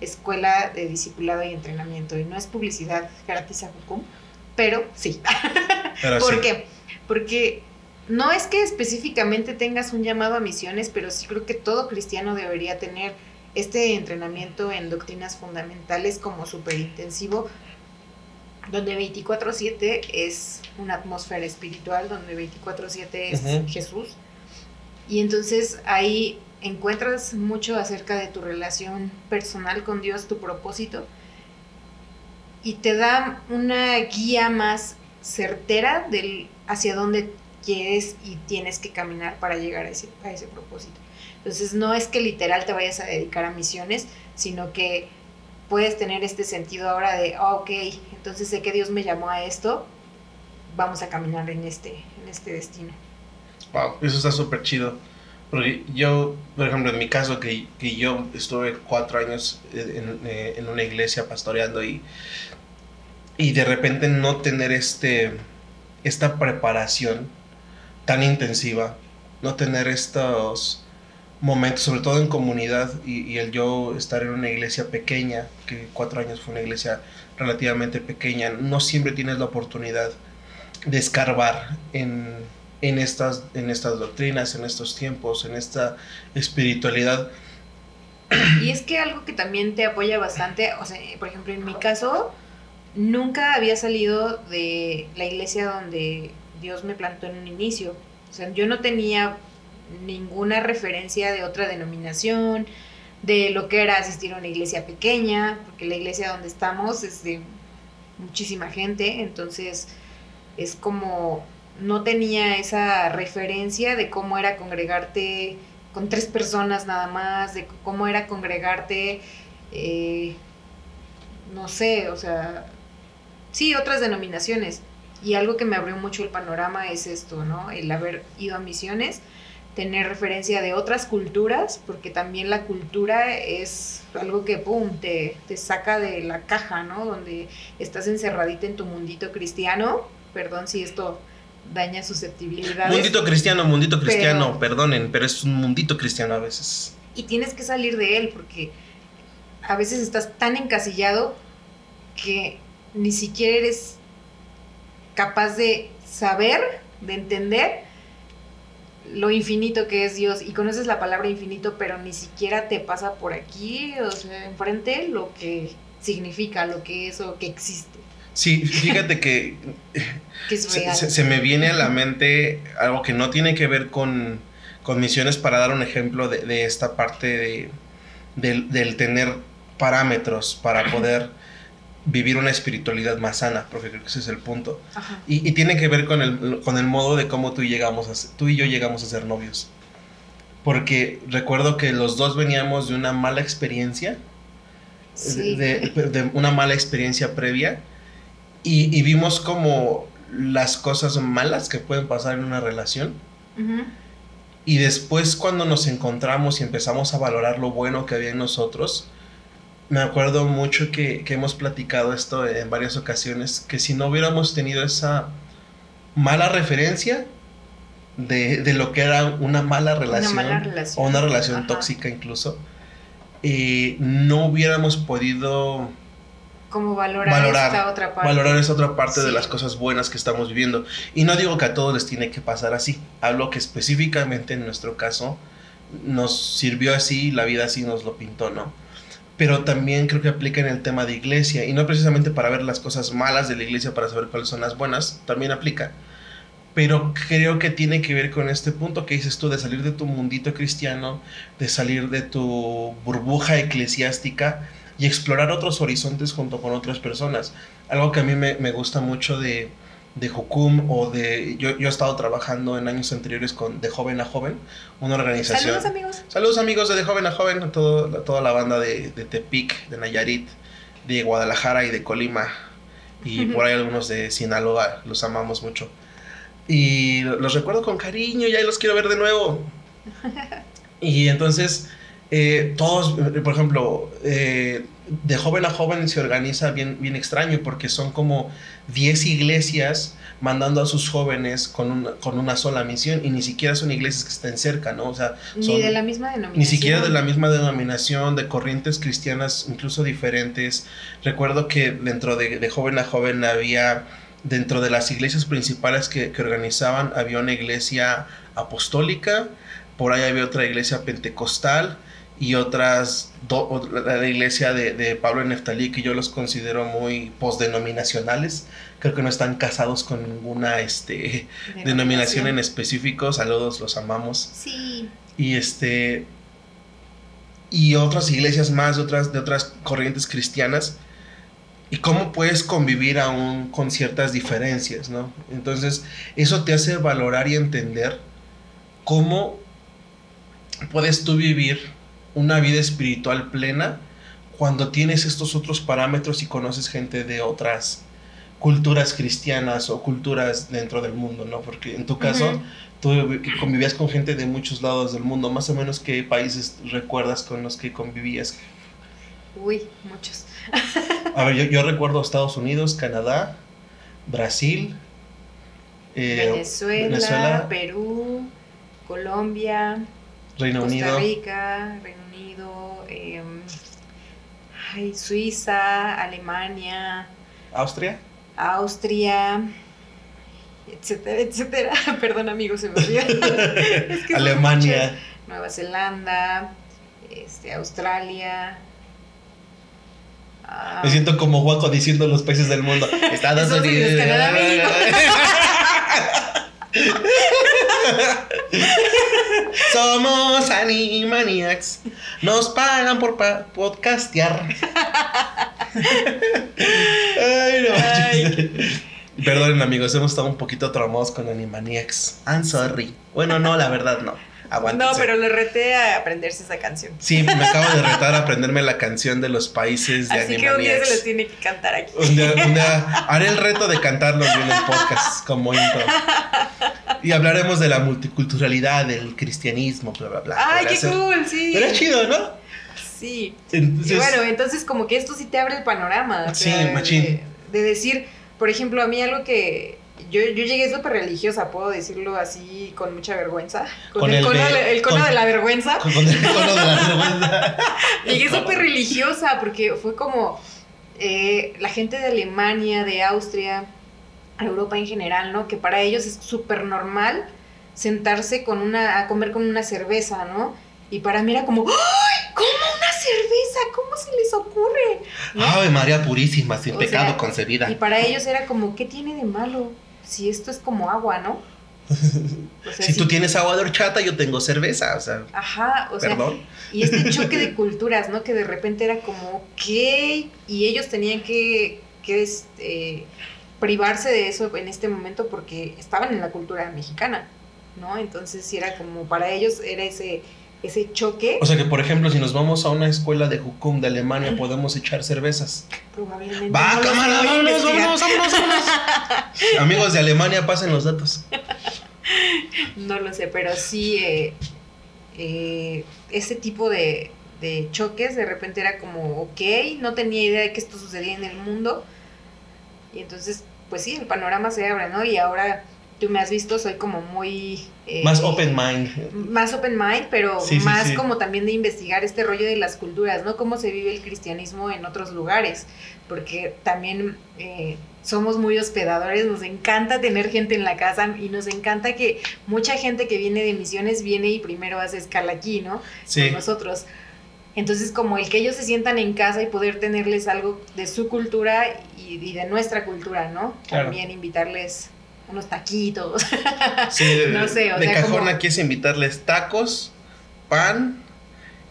escuela de discipulado y entrenamiento. Y no es publicidad gratis a Jucum, pero sí. Pero ¿Por sí. qué? Porque no es que específicamente tengas un llamado a misiones, pero sí creo que todo cristiano debería tener este entrenamiento en doctrinas fundamentales como súper intensivo, donde 24/7 es una atmósfera espiritual, donde 24/7 es. Jesús. Y entonces ahí encuentras mucho acerca de tu relación personal con Dios, tu propósito, y te da una guía más certera del hacia dónde quieres y tienes que caminar para llegar a ese, a ese propósito. Entonces no es que literal te vayas a dedicar a misiones, sino que puedes tener este sentido ahora de, oh, ok, entonces sé que Dios me llamó a esto, vamos a caminar en este, en este destino. Wow, eso está súper chido. Porque yo, por ejemplo, en mi caso, que, que yo estuve cuatro años en, eh, en, una iglesia pastoreando y, y de repente no tener este, esta preparación tan intensiva, no tener estos momentos, sobre todo en comunidad, y, y, el yo estar en una iglesia pequeña, que cuatro años fue una iglesia relativamente pequeña, no siempre tienes la oportunidad de escarbar en, en, estas, en estas doctrinas, en estos tiempos, en esta espiritualidad. Y es que algo que también te apoya bastante, o sea, por ejemplo, en mi caso, nunca había salido de la iglesia donde Dios me plantó en un inicio. O sea, yo no tenía ninguna referencia de otra denominación, de lo que era asistir a una iglesia pequeña, porque la iglesia donde estamos es de muchísima gente, entonces es como no tenía esa referencia de cómo era congregarte con tres personas nada más, de cómo era congregarte, eh, no sé, o sea, sí, otras denominaciones. Y algo que me abrió mucho el panorama es esto, ¿no? El haber ido a misiones, tener referencia de otras culturas, porque también la cultura es algo que, ¡pum!, te, te saca de la caja, ¿no? Donde estás encerradita en tu mundito cristiano. Perdón si esto daña susceptibilidades. Mundito cristiano, mundito cristiano, perdonen, pero es un mundito cristiano a veces. Y tienes que salir de él porque a veces estás tan encasillado que ni siquiera eres capaz de saber, de entender lo infinito que es Dios y conoces la palabra infinito, pero ni siquiera te pasa por aquí, o sea, enfrente lo que significa, lo que es o que existe. Sí, fíjate que, se, me viene a la mente algo que no tiene que ver con, misiones para dar un ejemplo de, esta parte de, del, tener parámetros para poder vivir una espiritualidad más sana, porque creo que ese es el punto. Y, tiene que ver con el, con el modo de cómo tú, llegamos a, tú y yo llegamos a ser novios. Porque recuerdo que los dos veníamos de una mala experiencia, de, de, una mala experiencia previa y, vimos como las cosas malas que pueden pasar en una relación. Y después cuando nos encontramos y empezamos a valorar lo bueno que había en nosotros, me acuerdo mucho que, hemos platicado esto en varias ocasiones, que si no hubiéramos tenido esa mala referencia de, lo que era una mala relación, o una relación tóxica incluso, eh, no hubiéramos podido como valorar, esta otra parte. Valorar esa otra parte de las cosas buenas que estamos viviendo. Y no digo que a todos les tiene que pasar así. Hablo que específicamente en nuestro caso nos sirvió así, la vida así nos lo pintó, ¿no? Pero también creo que aplica en el tema de iglesia. Y no precisamente para ver las cosas malas de la iglesia, para saber cuáles son las buenas, también aplica. Pero creo que tiene que ver con este punto que dices tú, de salir de tu mundito cristiano, de salir de tu burbuja eclesiástica y explorar otros horizontes junto con otras personas. Algo que a mí me, gusta mucho de, de Jukum o de... Yo, yo, he estado trabajando en años anteriores con De Joven a Joven, una organización... Saludos amigos. Saludos amigos de De Joven a Joven, todo, toda la banda de, de Tepic, de Nayarit, de Guadalajara y de Colima. Y por ahí algunos de Sinaloa, los amamos mucho. Y los recuerdo con cariño y ahí los quiero ver de nuevo. y entonces eh, todos, eh, por ejemplo, eh, de joven a joven se organiza bien, bien extraño porque son como 10 iglesias mandando a sus jóvenes con una, con una sola misión y ni siquiera son iglesias que estén cerca, ¿no? O sea, ni de la misma denominación. Ni siquiera de la misma denominación, de corrientes cristianas incluso diferentes. Recuerdo que dentro de, de joven a joven había, dentro de las iglesias principales que, que organizaban, había una iglesia apostólica, por ahí había otra iglesia pentecostal, y otras, la iglesia de, Pablo en Neftalí, que yo los considero muy postdenominacionales. Creo que no están casados con ninguna este, denominación en específico. Saludos, los amamos. Sí. Y este. Y otras iglesias más de otras, de otras corrientes cristianas. Y cómo puedes convivir aún con ciertas diferencias, ¿no? Entonces, eso te hace valorar y entender cómo puedes tú vivir una vida espiritual plena cuando tienes estos otros parámetros y conoces gente de otras culturas cristianas o culturas dentro del mundo, ¿no? Porque en tu caso, tú convivías con gente de muchos lados del mundo, más o menos qué países recuerdas con los que convivías. Uy, muchos. A ver, yo, recuerdo Estados Unidos, Canadá, Brasil, eh, Venezuela, Perú, Colombia, Reino Costa Unido. Rica, Reino Unido, em, Suiza, Alemania. ¿Austria? Austria, etcétera, etcétera. Perdón, amigos, se me olvidó. Alemania. Nueva Zelanda, este, Australia. Ah. Me siento como guaco diciendo los países del mundo. Estados Unidos, Canadá, México. Somos Animaniacs. Nos pagan por podcastear. Perdonen amigos, hemos estado un poquito traumados con Animaniacs. I'm sorry. Bueno, no, la verdad no. No, pero le reté a aprenderse esa canción. Sí, me acabo de retar a aprenderme la canción de los países de Así que un día se los tiene que cantar aquí. Haré el reto de cantarlo en el podcast como intro. Y hablaremos de la multiculturalidad, del cristianismo, bla, bla, bla. ¡Ay, qué cool! Sí. Pero es chido, ¿no? Sí. y bueno, entonces como que esto sí te abre el panorama. Sí, machín. de decir, por ejemplo, a mí algo que yo, yo llegué súper religiosa, puedo decirlo así con mucha vergüenza. Con, el, cono, de, el cono de la vergüenza. Con, el cono de la vergüenza. llegué súper religiosa porque fue como eh, la gente de Alemania, de Austria, Europa en general, ¿no? Que para ellos es súper normal sentarse con una, a comer con una cerveza, ¿no? Y para mí era como, ¡ay! ¿Cómo una cerveza? ¿Cómo se les ocurre? ¡Ay, María Purísima, sin pecado concebida! Y para ellos era como, ¿qué tiene de malo? Si esto es como agua, ¿no? si, tú tienes agua de horchata, yo tengo cerveza, o sea. Ajá, o sea. Y este choque de culturas, ¿no? Que de repente era como, ok, y ellos tenían que, que este, privarse de eso en este momento porque estaban en la cultura mexicana, ¿no? Entonces, si era como, para ellos era ese ese choque. O sea que, por ejemplo, si nos vamos a una escuela de Hukum de Alemania, podemos echar cervezas. Probablemente. Va, cámara, vámonos, vámonos, vámonos, vámonos. Amigos de Alemania, pasen los datos. No lo sé, pero sí, eh, eh, ese tipo de, de choques de repente era como, ok, no tenía idea de que esto sucedía en el mundo. Y entonces, pues sí, el panorama se abre, ¿no? Y ahora tú me has visto, soy como muy... Eh, más open mind. Más open mind, pero más como también de investigar este rollo de las culturas, ¿no? Cómo se vive el cristianismo en otros lugares, porque también eh, somos muy hospedadores, nos encanta tener gente en la casa y nos encanta que mucha gente que viene de misiones viene y primero hace escala aquí, ¿no? Con nosotros. Entonces, como el que ellos se sientan en casa y poder tenerles algo de su cultura y, de nuestra cultura, ¿no? También invitarles unos taquitos. no sé, o de cajón aquí es invitarles tacos, pan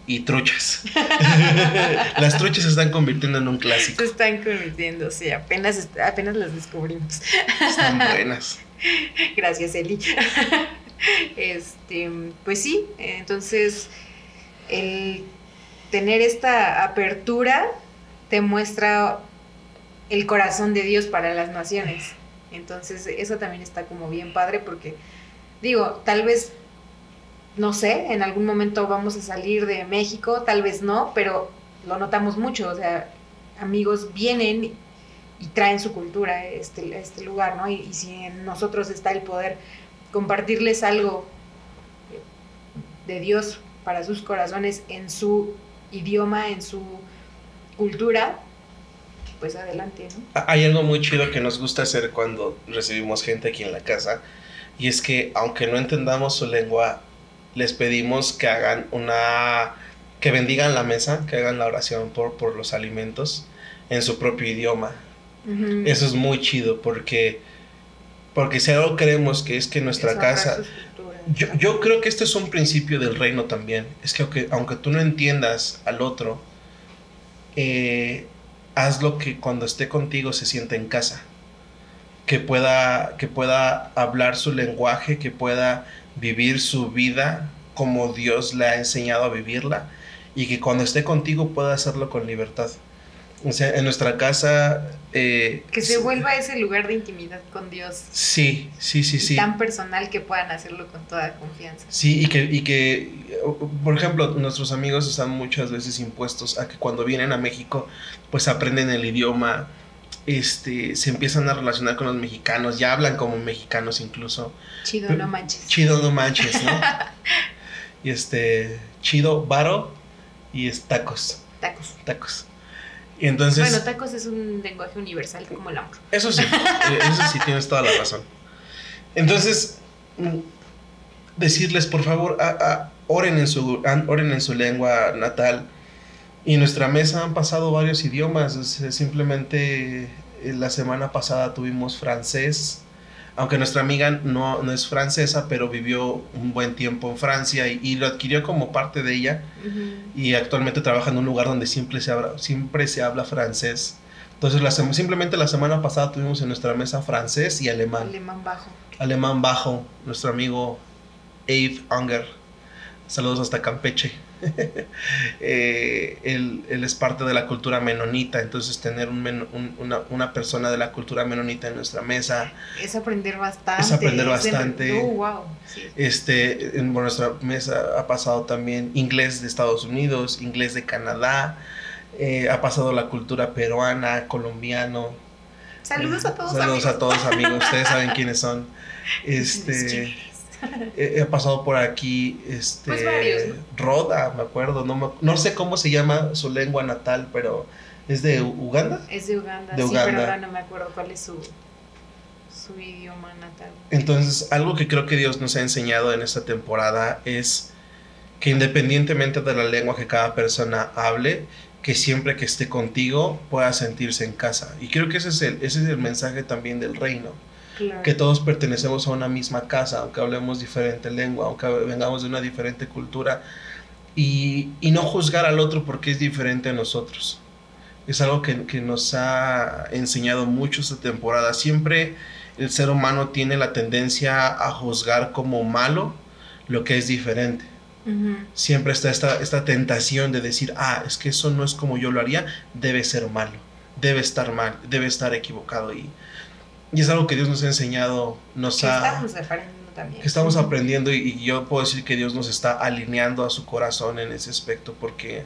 y truchas. las truchas se están convirtiendo en un clásico. Se están convirtiendo, sí, apenas, apenas las descubrimos. Están buenas. Gracias, Eli. Este, pues sí, entonces el tener esta apertura te muestra el corazón de Dios para las naciones. Entonces, eso también está como bien padre porque, digo, tal vez, no sé, en algún momento vamos a salir de México, tal vez no, pero lo notamos mucho, o sea, amigos vienen y traen su cultura este, este lugar, ¿no? Y, si en nosotros está el poder compartirles algo de Dios para sus corazones en su idioma, en su cultura, pues adelante, ¿no? Hay algo muy chido que nos gusta hacer cuando recibimos gente aquí en la casa y es que aunque no entendamos su lengua, les pedimos que hagan una que bendigan la mesa, que hagan la oración por, por los alimentos en su propio idioma. Eso es muy chido porque porque si algo creemos que es que nuestra casa yo, yo, creo que este es un principio del reino también. Es que aunque, aunque tú no entiendas al otro, eh, hazlo que cuando esté contigo se sienta en casa. Que pueda, que pueda hablar su lenguaje, que pueda vivir su vida como Dios le ha enseñado a vivirla y que cuando esté contigo pueda hacerlo con libertad. O sea, en nuestra casa... Eh, que se vuelva ese lugar de intimidad con Dios. Sí, sí, sí, sí. Tan personal que puedan hacerlo con toda confianza. Sí, y que, y que, por ejemplo, nuestros amigos están muchas veces impuestos a que cuando vienen a México, pues aprenden el idioma, este, se empiezan a relacionar con los mexicanos, ya hablan como mexicanos incluso. Chido, no manches. Chido, no manches, ¿no? y este, chido, varo y es tacos. Tacos. Tacos. Entonces... Bueno, tacos es un lenguaje universal como el amor. Eso sí, eh, eso sí, tienes toda la razón. Entonces, decirles, por favor, a, oren, en su, oren en su lengua natal. Y en nuestra mesa han pasado varios idiomas. Simplemente eh, la semana pasada tuvimos francés, aunque nuestra amiga no, no, es francesa, pero vivió un buen tiempo en Francia y, lo adquirió como parte de ella. Y actualmente trabaja en un lugar donde siempre se habla, siempre se habla francés. Entonces, la, simplemente la semana pasada tuvimos en nuestra mesa francés y alemán. Alemán bajo. Alemán bajo, nuestro amigo Ave Unger. Saludos hasta Campeche. Eh, él, es parte de la cultura menonita, entonces tener una, persona de la cultura menonita en nuestra mesa. Es aprender bastante. Es aprender bastante. Oh, este, en nuestra mesa ha pasado también inglés de Estados Unidos, inglés de Canadá, eh, ha pasado la cultura peruana, colombiano. Saludos a todos. Saludos a todos amigos, ustedes saben quiénes son. Este he, pasado por aquí, este, pues Roda, me acuerdo, no, no sé cómo se llama su lengua natal, pero ¿es de Uganda? Es de Uganda, sí, pero ahora no me acuerdo cuál es su, su idioma natal. Entonces, algo que creo que Dios nos ha enseñado en esta temporada es que independientemente de la lengua que cada persona hable, que siempre que esté contigo pueda sentirse en casa. Y creo que ese es el, ese es el mensaje también del reino que todos pertenecemos a una misma casa, aunque hablemos diferente lengua, aunque vengamos de una diferente cultura, y, no juzgar al otro porque es diferente a nosotros. Es algo que, nos ha enseñado mucho esta temporada. Siempre el ser humano tiene la tendencia a juzgar como malo lo que es diferente. Siempre está esta, esta tentación de decir, ah, es que eso no es como yo lo haría, debe ser malo, debe estar mal, debe estar equivocado. Y, y es algo que Dios nos ha enseñado, nos que Estamos aprendiendo también. Que estamos aprendiendo y, yo puedo decir que Dios nos está alineando a su corazón en ese aspecto porque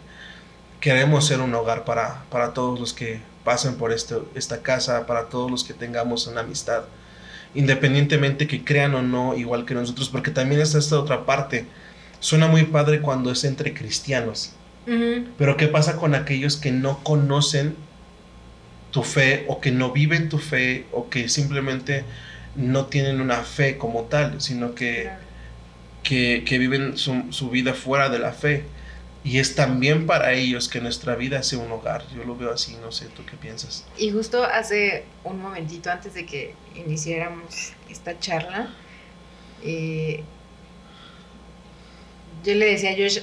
queremos ser un hogar para, para todos los que pasen por este, esta casa, para todos los que tengamos una amistad, independientemente que crean o no igual que nosotros, porque también está esta otra parte. Suena muy padre cuando es entre cristianos, pero ¿qué pasa con aquellos que no conocen tu fe o que no viven tu fe o que simplemente no tienen una fe como tal, sino que, que, viven su, vida fuera de la fe. Y es también para ellos que nuestra vida sea un hogar. Yo lo veo así, no sé, ¿tú qué piensas? Y justo hace un momentito antes de que iniciáramos esta charla, eh, yo le decía a Josh,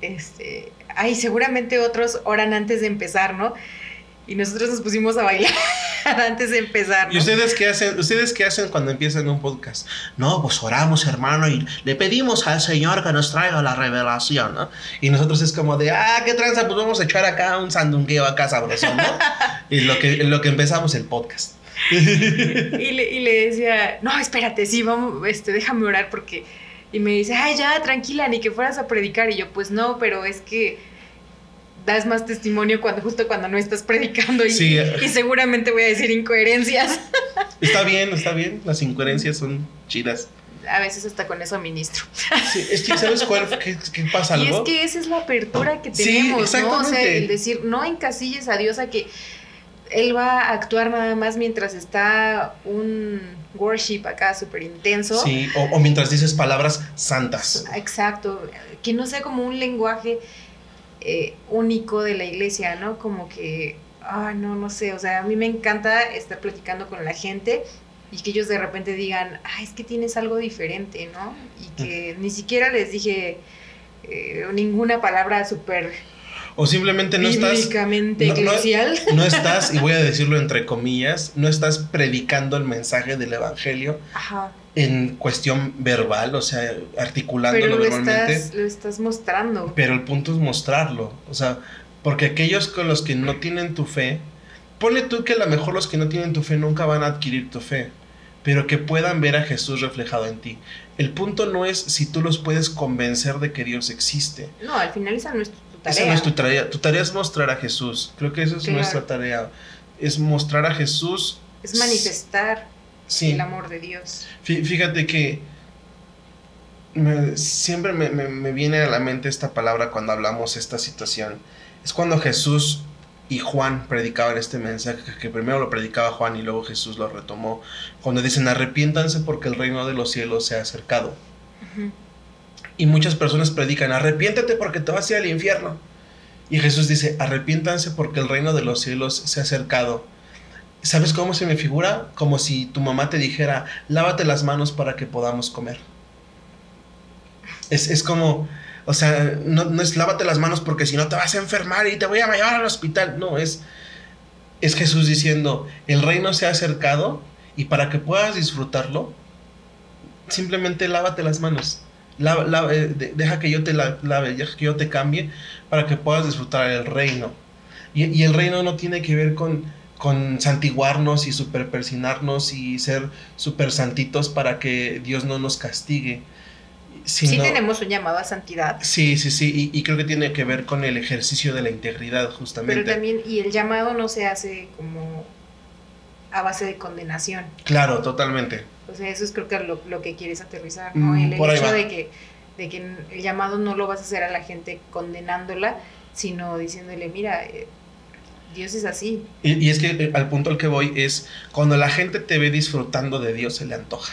este, ay, seguramente otros oran antes de empezar, ¿no? Y nosotros nos pusimos a bailar antes de empezar. ¿Y ustedes qué hacen? ¿Ustedes qué hacen cuando empiezan un podcast? No, pues oramos, hermano, y le pedimos al Señor que nos traiga la revelación, ¿no? Y nosotros es como de, ah, qué tranza, pues vamos a echar acá un sandungueo acá sabroso, ¿no? y lo que, lo que empezamos el podcast. y, le, y le decía, no, espérate, sí, vamos, este, déjame orar porque... Y me dice, ay, ya, tranquila, ni que fueras a predicar. Y yo, pues no, pero es que das más testimonio cuando justo cuando no estás predicando y, y seguramente voy a decir incoherencias. Está bien, está bien, las incoherencias son chidas. A veces hasta con eso ministro. Sí, es que ¿sabes cuál? ¿Qué, qué pasa algo? Y es que esa es la apertura que tenemos, ¿no? O sea, el decir, no encasilles a Dios a que Él va a actuar nada más mientras está un worship acá súper intenso. Sí, o, o mientras dices palabras santas. Exacto, que no sea como un lenguaje eh, único de la iglesia, ¿no? Como que, ah, no, no sé, o sea, a mí me encanta estar platicando con la gente y que ellos de repente digan, ah, es que tienes algo diferente, ¿no? Y que ni siquiera les dije eh, ninguna palabra súper O simplemente no estás. eclesial. No, estás, y voy a decirlo entre comillas, no estás predicando el mensaje del evangelio en cuestión verbal, o sea, articulándolo Pero lo Estás, lo estás mostrando. Pero el punto es mostrarlo. O sea, porque aquellos con los que no tienen tu fe, ponle tú que a lo mejor los que no tienen tu fe nunca van a adquirir tu fe pero que puedan ver a Jesús reflejado en ti. El punto no es si tú los puedes convencer de que Dios existe. No, al final esa no es esa no es tu tarea. Tu tarea es mostrar a Jesús. Creo que esa es nuestra tarea. Es mostrar a Jesús. Es manifestar el amor de Dios. Fíjate que siempre me, viene a la mente esta palabra cuando hablamos de esta situación. Es cuando Jesús y Juan predicaban este mensaje, que primero lo predicaba Juan y luego Jesús lo retomó, cuando dicen arrepiéntanse porque el reino de los cielos se ha acercado. Y muchas personas predican, arrepiéntete porque te vas a ir al infierno. Y Jesús dice, arrepiéntanse porque el reino de los cielos se ha acercado. ¿Sabes cómo se me figura? Como si tu mamá te dijera, lávate las manos para que podamos comer. Es, como, o sea, no, no, es lávate las manos porque si no te vas a enfermar y te voy a llevar al hospital. No, es, es Jesús diciendo, el reino se ha acercado y para que puedas disfrutarlo, simplemente lávate las manos. Eh, deja que yo te lave, deja que yo te cambie para que puedas disfrutar el reino. Y, el reino no tiene que ver con, con santiguarnos y superpersinarnos y ser super santitos para que Dios no nos castigue. sí tenemos un llamado a santidad. Sí, sí, sí, y, creo que tiene que ver con el ejercicio de la integridad, justamente. Pero también, y el llamado no se hace como a base de condenación. Claro, totalmente. O sea, eso es creo que lo, lo que quieres aterrizar, ¿no? Mm, el, hecho de que, de que el llamado no lo vas a hacer a la gente condenándola, sino diciéndole, mira, eh, Dios es así. Y, es que eh, al punto al que voy es, cuando la gente te ve disfrutando de Dios, se le antoja.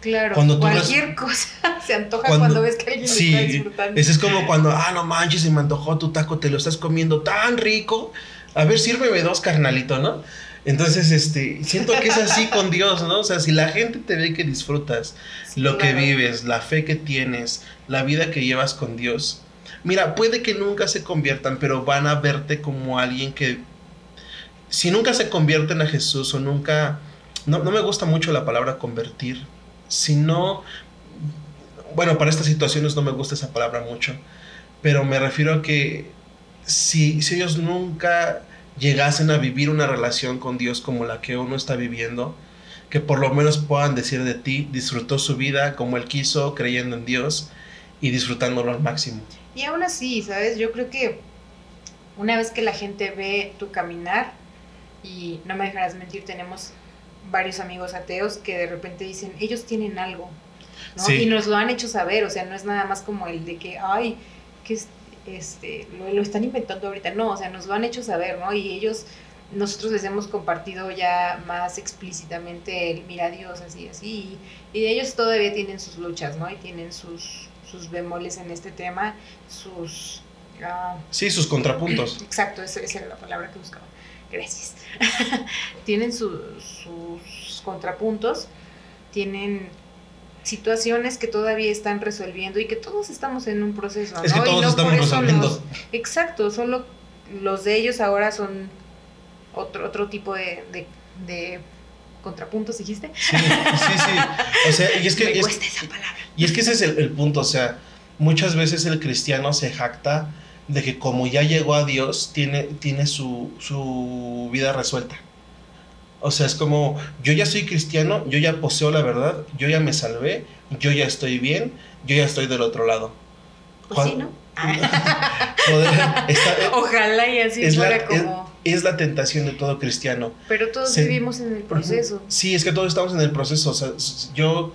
Claro, cuando cualquier cosa se antoja cuando, ves que alguien sí, está disfrutando. Eso es como cuando, ah, no manches, se me antojó tu taco, te lo estás comiendo tan rico. A ver, sírveme dos, carnalito, ¿no? Entonces, este, siento que es así con Dios, ¿no? O sea, si la gente te ve que disfrutas lo que vives, la fe que tienes, la vida que llevas con Dios, mira, puede que nunca se conviertan, pero van a verte como alguien que, si nunca se convierten a Jesús o nunca, no, no me gusta mucho la palabra convertir, sino, bueno, para estas situaciones no me gusta esa palabra mucho, pero me refiero a que si, si ellos nunca llegasen a vivir una relación con Dios como la que uno está viviendo, que por lo menos puedan decir de ti, disfrutó su vida como él quiso, creyendo en Dios y disfrutándolo al máximo. Y aún así, ¿sabes? Yo creo que una vez que la gente ve tu caminar, y no me dejarás mentir, tenemos varios amigos ateos que de repente dicen, ellos tienen algo, ¿no? Y nos lo han hecho saber, o sea, no es nada más como el de que, ay, que este, lo, están inventando ahorita, no, o sea, nos lo han hecho saber, ¿no? Y ellos, nosotros les hemos compartido ya más explícitamente el mira Dios, así, así, y, ellos todavía tienen sus luchas, ¿no? Y tienen sus, sus bemoles en este tema, sus... Ah, sí, sus contrapuntos. Exacto, esa, era la palabra que buscaba. Gracias. tienen sus contrapuntos, tienen situaciones que todavía están resolviendo y que todos estamos en un proceso. ¿no? Es que todos estamos resolviendo. exacto, solo los de ellos ahora son otro, otro tipo de, de, contrapuntos, dijiste. Sí, sí, sí. O sea, y es que. Me cuesta esa palabra. Y es que ese es el, el, punto. O sea, muchas veces el cristiano se jacta de que como ya llegó a Dios, tiene, tiene su, su vida resuelta. O sea, es como, yo ya soy cristiano, yo ya poseo la verdad, yo ya me salvé, yo ya estoy bien, yo ya estoy del otro lado. Pues sí, ¿no? Ojalá y así fuera como... Es, la tentación de todo cristiano. Pero todos vivimos en el proceso. Sí, es que todos estamos en el proceso. O sea, yo...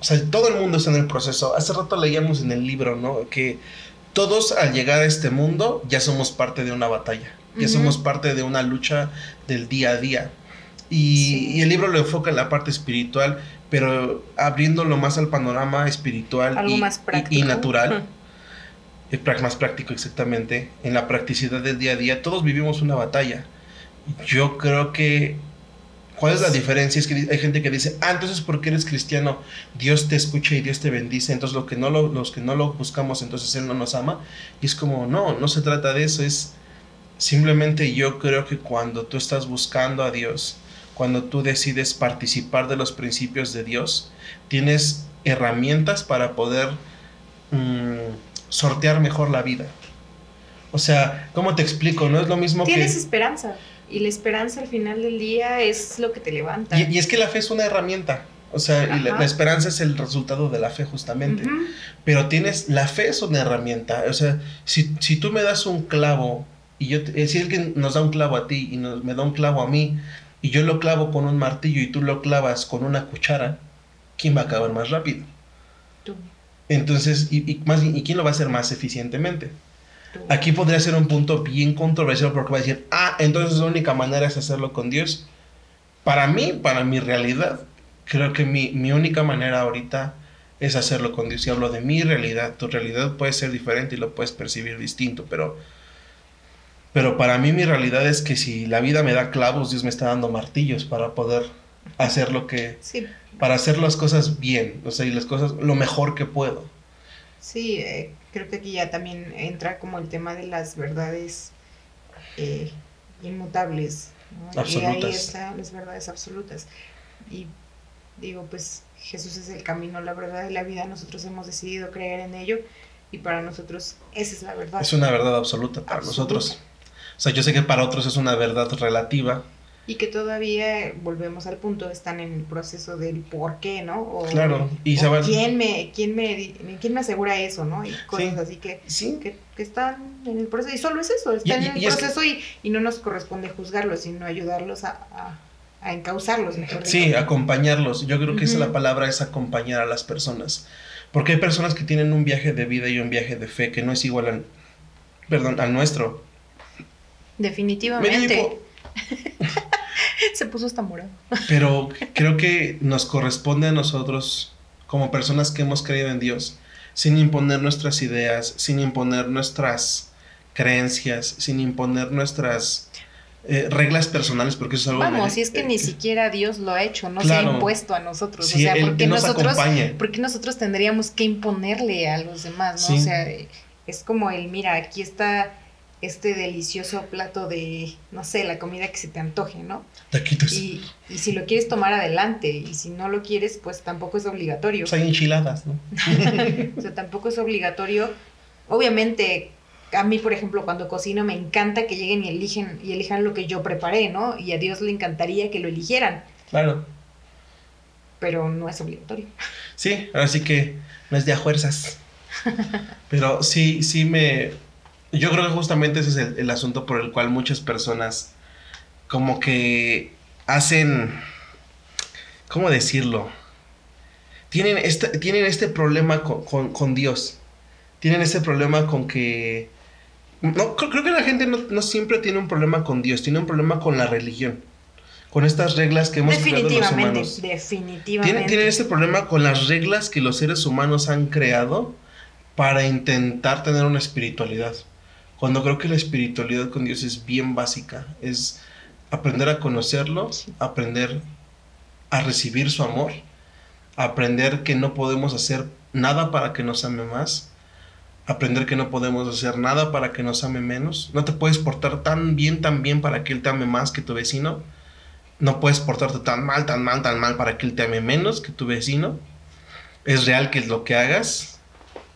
O sea, todo el mundo está en el proceso. Hace rato leíamos en el libro, ¿no? Que todos al llegar a este mundo ya somos parte de una batalla. Ya somos parte de una lucha del día a día. Y, el libro lo enfoca en la parte espiritual, pero abriéndolo más al panorama espiritual y, más y, natural. Es más práctico exactamente, en la practicidad del día a día. Todos vivimos una batalla. Yo creo que ¿Cuál es la diferencia? Es que hay gente que dice, ah, entonces porque eres cristiano, Dios te escucha y Dios te bendice, entonces lo que no lo, los que no lo buscamos, entonces Él no nos ama. Y es como, no, no se trata de eso, es simplemente yo creo que cuando tú estás buscando a Dios, cuando tú decides participar de los principios de Dios, tienes herramientas para poder mm, sortear mejor la vida. O sea, ¿cómo te explico? No es lo mismo que... Tienes esperanza. Y la esperanza al final del día es lo que te levanta. Y, es que la fe es una herramienta. O sea, y la, esperanza es el resultado de la fe justamente. Pero tienes, la fe es una herramienta. O sea, si, si tú me das un clavo y yo, te, si alguien nos da un clavo a ti y nos, me da un clavo a mí y yo lo clavo con un martillo y tú lo clavas con una cuchara, ¿quién va a acabar más rápido? Tú. Entonces, y, y, más, ¿y quién lo va a hacer más eficientemente? Aquí podría ser un punto bien controversial porque va a decir, ah, entonces la única manera es hacerlo con Dios. Para mí, para mi realidad, creo que mi, mi única manera ahorita es hacerlo con Dios. Y hablo de mi realidad. Tu realidad puede ser diferente y lo puedes percibir distinto, pero, pero para mí mi realidad es que si la vida me da clavos, Dios me está dando martillos para poder hacer lo que... Sí. Para hacer las cosas bien, o sea, y las cosas lo mejor que puedo. Sí, eh, creo que aquí ya también entra como el tema de las verdades eh, inmutables. Y ahí están las verdades absolutas. Y digo, pues Jesús es el camino, la verdad y la vida. Nosotros hemos decidido creer en ello y para nosotros esa es la verdad. Es una verdad absoluta para nosotros. O sea, yo sé que para otros es una verdad relativa, y que todavía, volvemos al punto, están en el proceso del por qué, ¿no? O, claro, y quién, me, quién, me, quién me asegura eso, ¿no? Y cosas así que, que, están en el proceso, y solo es eso, están en el proceso y, y, no nos corresponde juzgarlos, sino ayudarlos a, a, encauzarlos mejor. Sí, acompañarlos, yo creo que esa la palabra, es acompañar a las personas, porque hay personas que tienen un viaje de vida y un viaje de fe que no es igual al, perdón, al nuestro. Definitivamente. Se puso hasta morado. Pero creo que nos corresponde a nosotros, como personas que hemos creído en Dios, sin imponer nuestras ideas, sin imponer nuestras creencias, sin imponer nuestras eh, reglas personales, porque eso es algo... Vamos, si es que ni siquiera Dios lo ha hecho, no se ha impuesto a nosotros. o sea, porque nosotros, porque nosotros tendríamos que imponerle a los demás, ¿no? O sea, es como el, mira, aquí está este delicioso plato de, no sé, la comida que se te antoje, ¿no? Taquitos. Y, y si lo quieres tomar adelante, y si no lo quieres, pues tampoco es obligatorio. Pues hay enchiladas, ¿no? o sea, tampoco es obligatorio. Obviamente, a mí, por ejemplo, cuando cocino me encanta que lleguen y eligen, y elijan lo que yo preparé, ¿no? Y a Dios le encantaría que lo eligieran. Claro. Pero no es obligatorio. Sí, ahora sí que no es de a fuerzas. Pero sí, sí me yo creo que justamente ese es el, asunto por el cual muchas personas como que hacen, ¿cómo decirlo? Tienen este, tienen este problema con, Dios. Tienen este problema con que... No, creo, que la gente no, siempre tiene un problema con Dios, tiene un problema con la religión. Con estas reglas que hemos creado los humanos. Definitivamente. Tienen, tienen este problema con las reglas que los seres humanos han creado para intentar tener una espiritualidad. Cuando creo que la espiritualidad con Dios es bien básica, es aprender a conocerlo, aprender a recibir su amor, aprender que no podemos hacer nada para que nos ame más, aprender que no podemos hacer nada para que nos ame menos. No te puedes portar tan bien, tan bien para que él te ame más que tu vecino. No puedes portarte tan mal, tan mal, tan mal para que él te ame menos que tu vecino. Es real que lo que hagas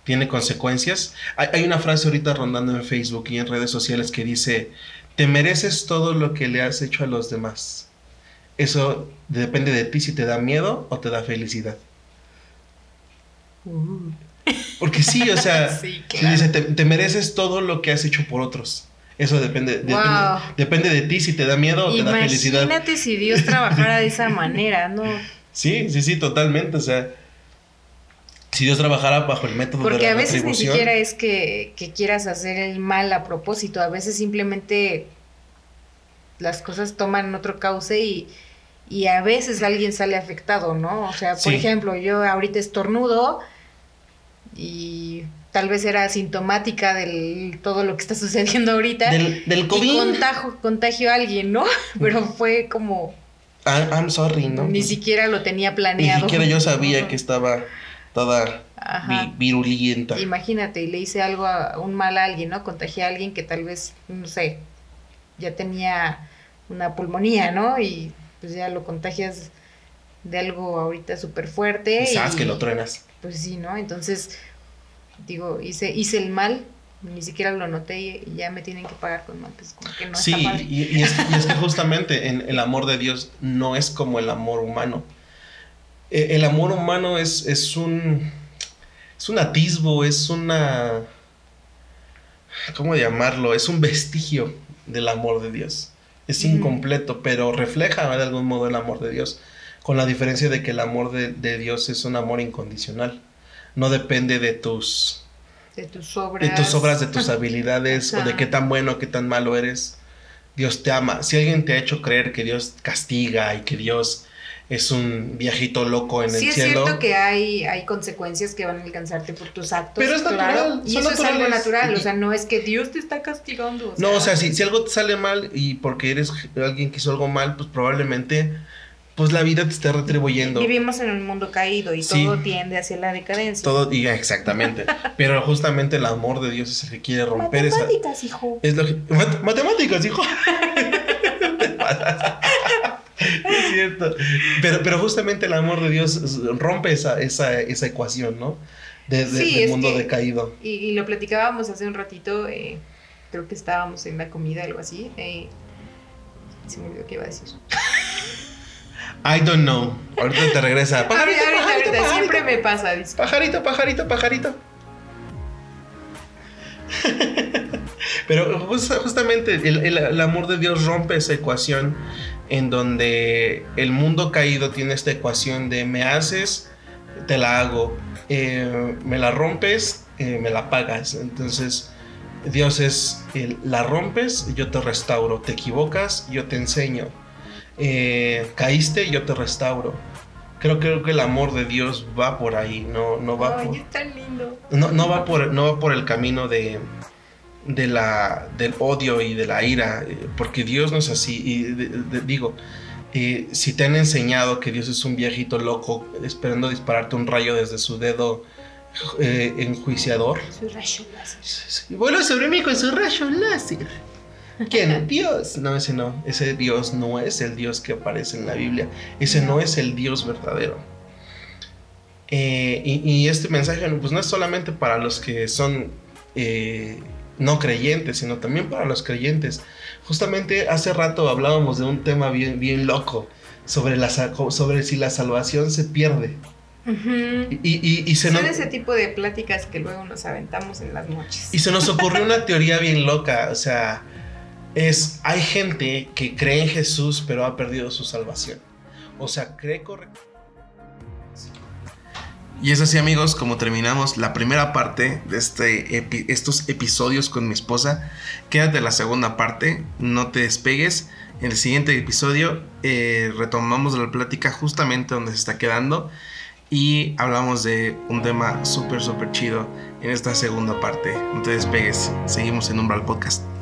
tiene consecuencias. Hay, una frase ahorita rondando en Facebook y en redes sociales que dice, te mereces todo lo que le has hecho a los demás. Eso depende de ti si te da miedo o te da felicidad. Uh. Porque sí, o sea, dice, te, mereces todo lo que has hecho por otros. Eso depende, depende, de ti si te da miedo o te da felicidad. Imagínate si Dios trabajara de esa manera, ¿no? Sí, sí, sí, totalmente. O sea, si Dios trabajara bajo el método Porque de la a veces ni siquiera es que, quieras hacer el mal a propósito, a veces simplemente las cosas toman otro cauce y, y a veces alguien sale afectado, ¿no? O sea, por ejemplo, yo ahorita estornudo y tal vez era asintomática del todo lo que está sucediendo ahorita. Del, del COVID. Y contagio, contagio a alguien, ¿no? Pero fue como I'm, sorry, ¿no? Ni siquiera lo tenía planeado. Ni siquiera yo sabía que estaba toda virulenta. Imagínate, y le hice algo a un mal a alguien, ¿no? Contagié a alguien que tal vez, no sé, ya tenía una pulmonía, ¿no? Y pues ya lo contagias de algo ahorita súper fuerte. Y sabes que lo truenas. Pues sí, ¿no? Entonces, digo, hice, hice el mal, ni siquiera lo noté y, ya me tienen que pagar con mal, pues como que no sí, está Y, y, es, y es que justamente en el amor de Dios no es como el amor humano. E, el amor humano es, es un es un atisbo, es una ¿cómo llamarlo? Es un vestigio del amor de Dios. Es incompleto, pero refleja de algún modo el amor de Dios, con la diferencia de que el amor de Dios es un amor incondicional. No depende de tus de tus obras. De tus obras, de tus habilidades, o de qué tan bueno o qué tan malo eres. Dios te ama. Si alguien te ha hecho creer que Dios castiga y que Dios es un viejito loco en el cielo. Sí, es cierto que hay, hay consecuencias que van a alcanzarte por tus actos. Pero es natural. Y eso es algo natural. O sea, no es que Dios te está castigando. no, o sea, si, si algo te sale mal y porque eres alguien que hizo algo mal, pues probablemente pues la vida te está retribuyendo. Vivimos en un mundo caído y todo tiende hacia la decadencia. Todo, y exactamente. Pero justamente el amor de Dios es el que quiere romper esa. Matemáticas, hijo. Es lo matemáticas, hijo. cierto. Pero, pero justamente el amor de Dios rompe esa, esa, esa ecuación, ¿no? De, del mundo decaído. Y, lo platicábamos hace un ratito, eh, creo que estábamos en la comida, algo así. Eh, se me olvidó qué iba a decir. I don't know. Ahorita te regresa. Pajarito, ahorita, pajarito, pajarito, siempre me pasa. Pajarito, pajarito, pajarito. Pero justamente el, amor de Dios rompe esa ecuación en donde el mundo caído tiene esta ecuación de me haces, te la hago, eh, me la rompes, eh, me la pagas. Entonces Dios es, la rompes, yo te restauro, te equivocas, yo te enseño eh, caíste, yo te restauro. Creo, creo que el amor de Dios va por ahí, no, no va por, lindo. No, va por, no va por el camino de, de la, del odio y de la ira, eh, porque Dios no es así. Y digo, eh, si te han enseñado que Dios es un viejito loco esperando dispararte un rayo desde su dedo enjuiciador. Su rayo láser. Sobre mí con su rayo láser. ¿Quién? Dios. No, ese no. Ese Dios no es el Dios que aparece en la Biblia. Ese no es el Dios verdadero. Eh, y, este mensaje pues, no es solamente para los que son eh, no creyentes, sino también para los creyentes. Justamente hace rato hablábamos de un tema bien, bien loco sobre, la, sobre si la salvación se pierde. y, y, Son ese tipo de pláticas que luego nos aventamos en las noches. Y se nos ocurrió una teoría bien loca, o sea, es, hay gente que cree en Jesús pero ha perdido su salvación. O sea, cree correcto. Y es así amigos como terminamos la primera parte de este estos episodios con mi esposa. Quédate la segunda parte, no te despegues. En el siguiente episodio eh, retomamos la plática justamente donde se está quedando y hablamos de un tema súper súper chido en esta segunda parte. No te despegues, seguimos en Umbral Podcast.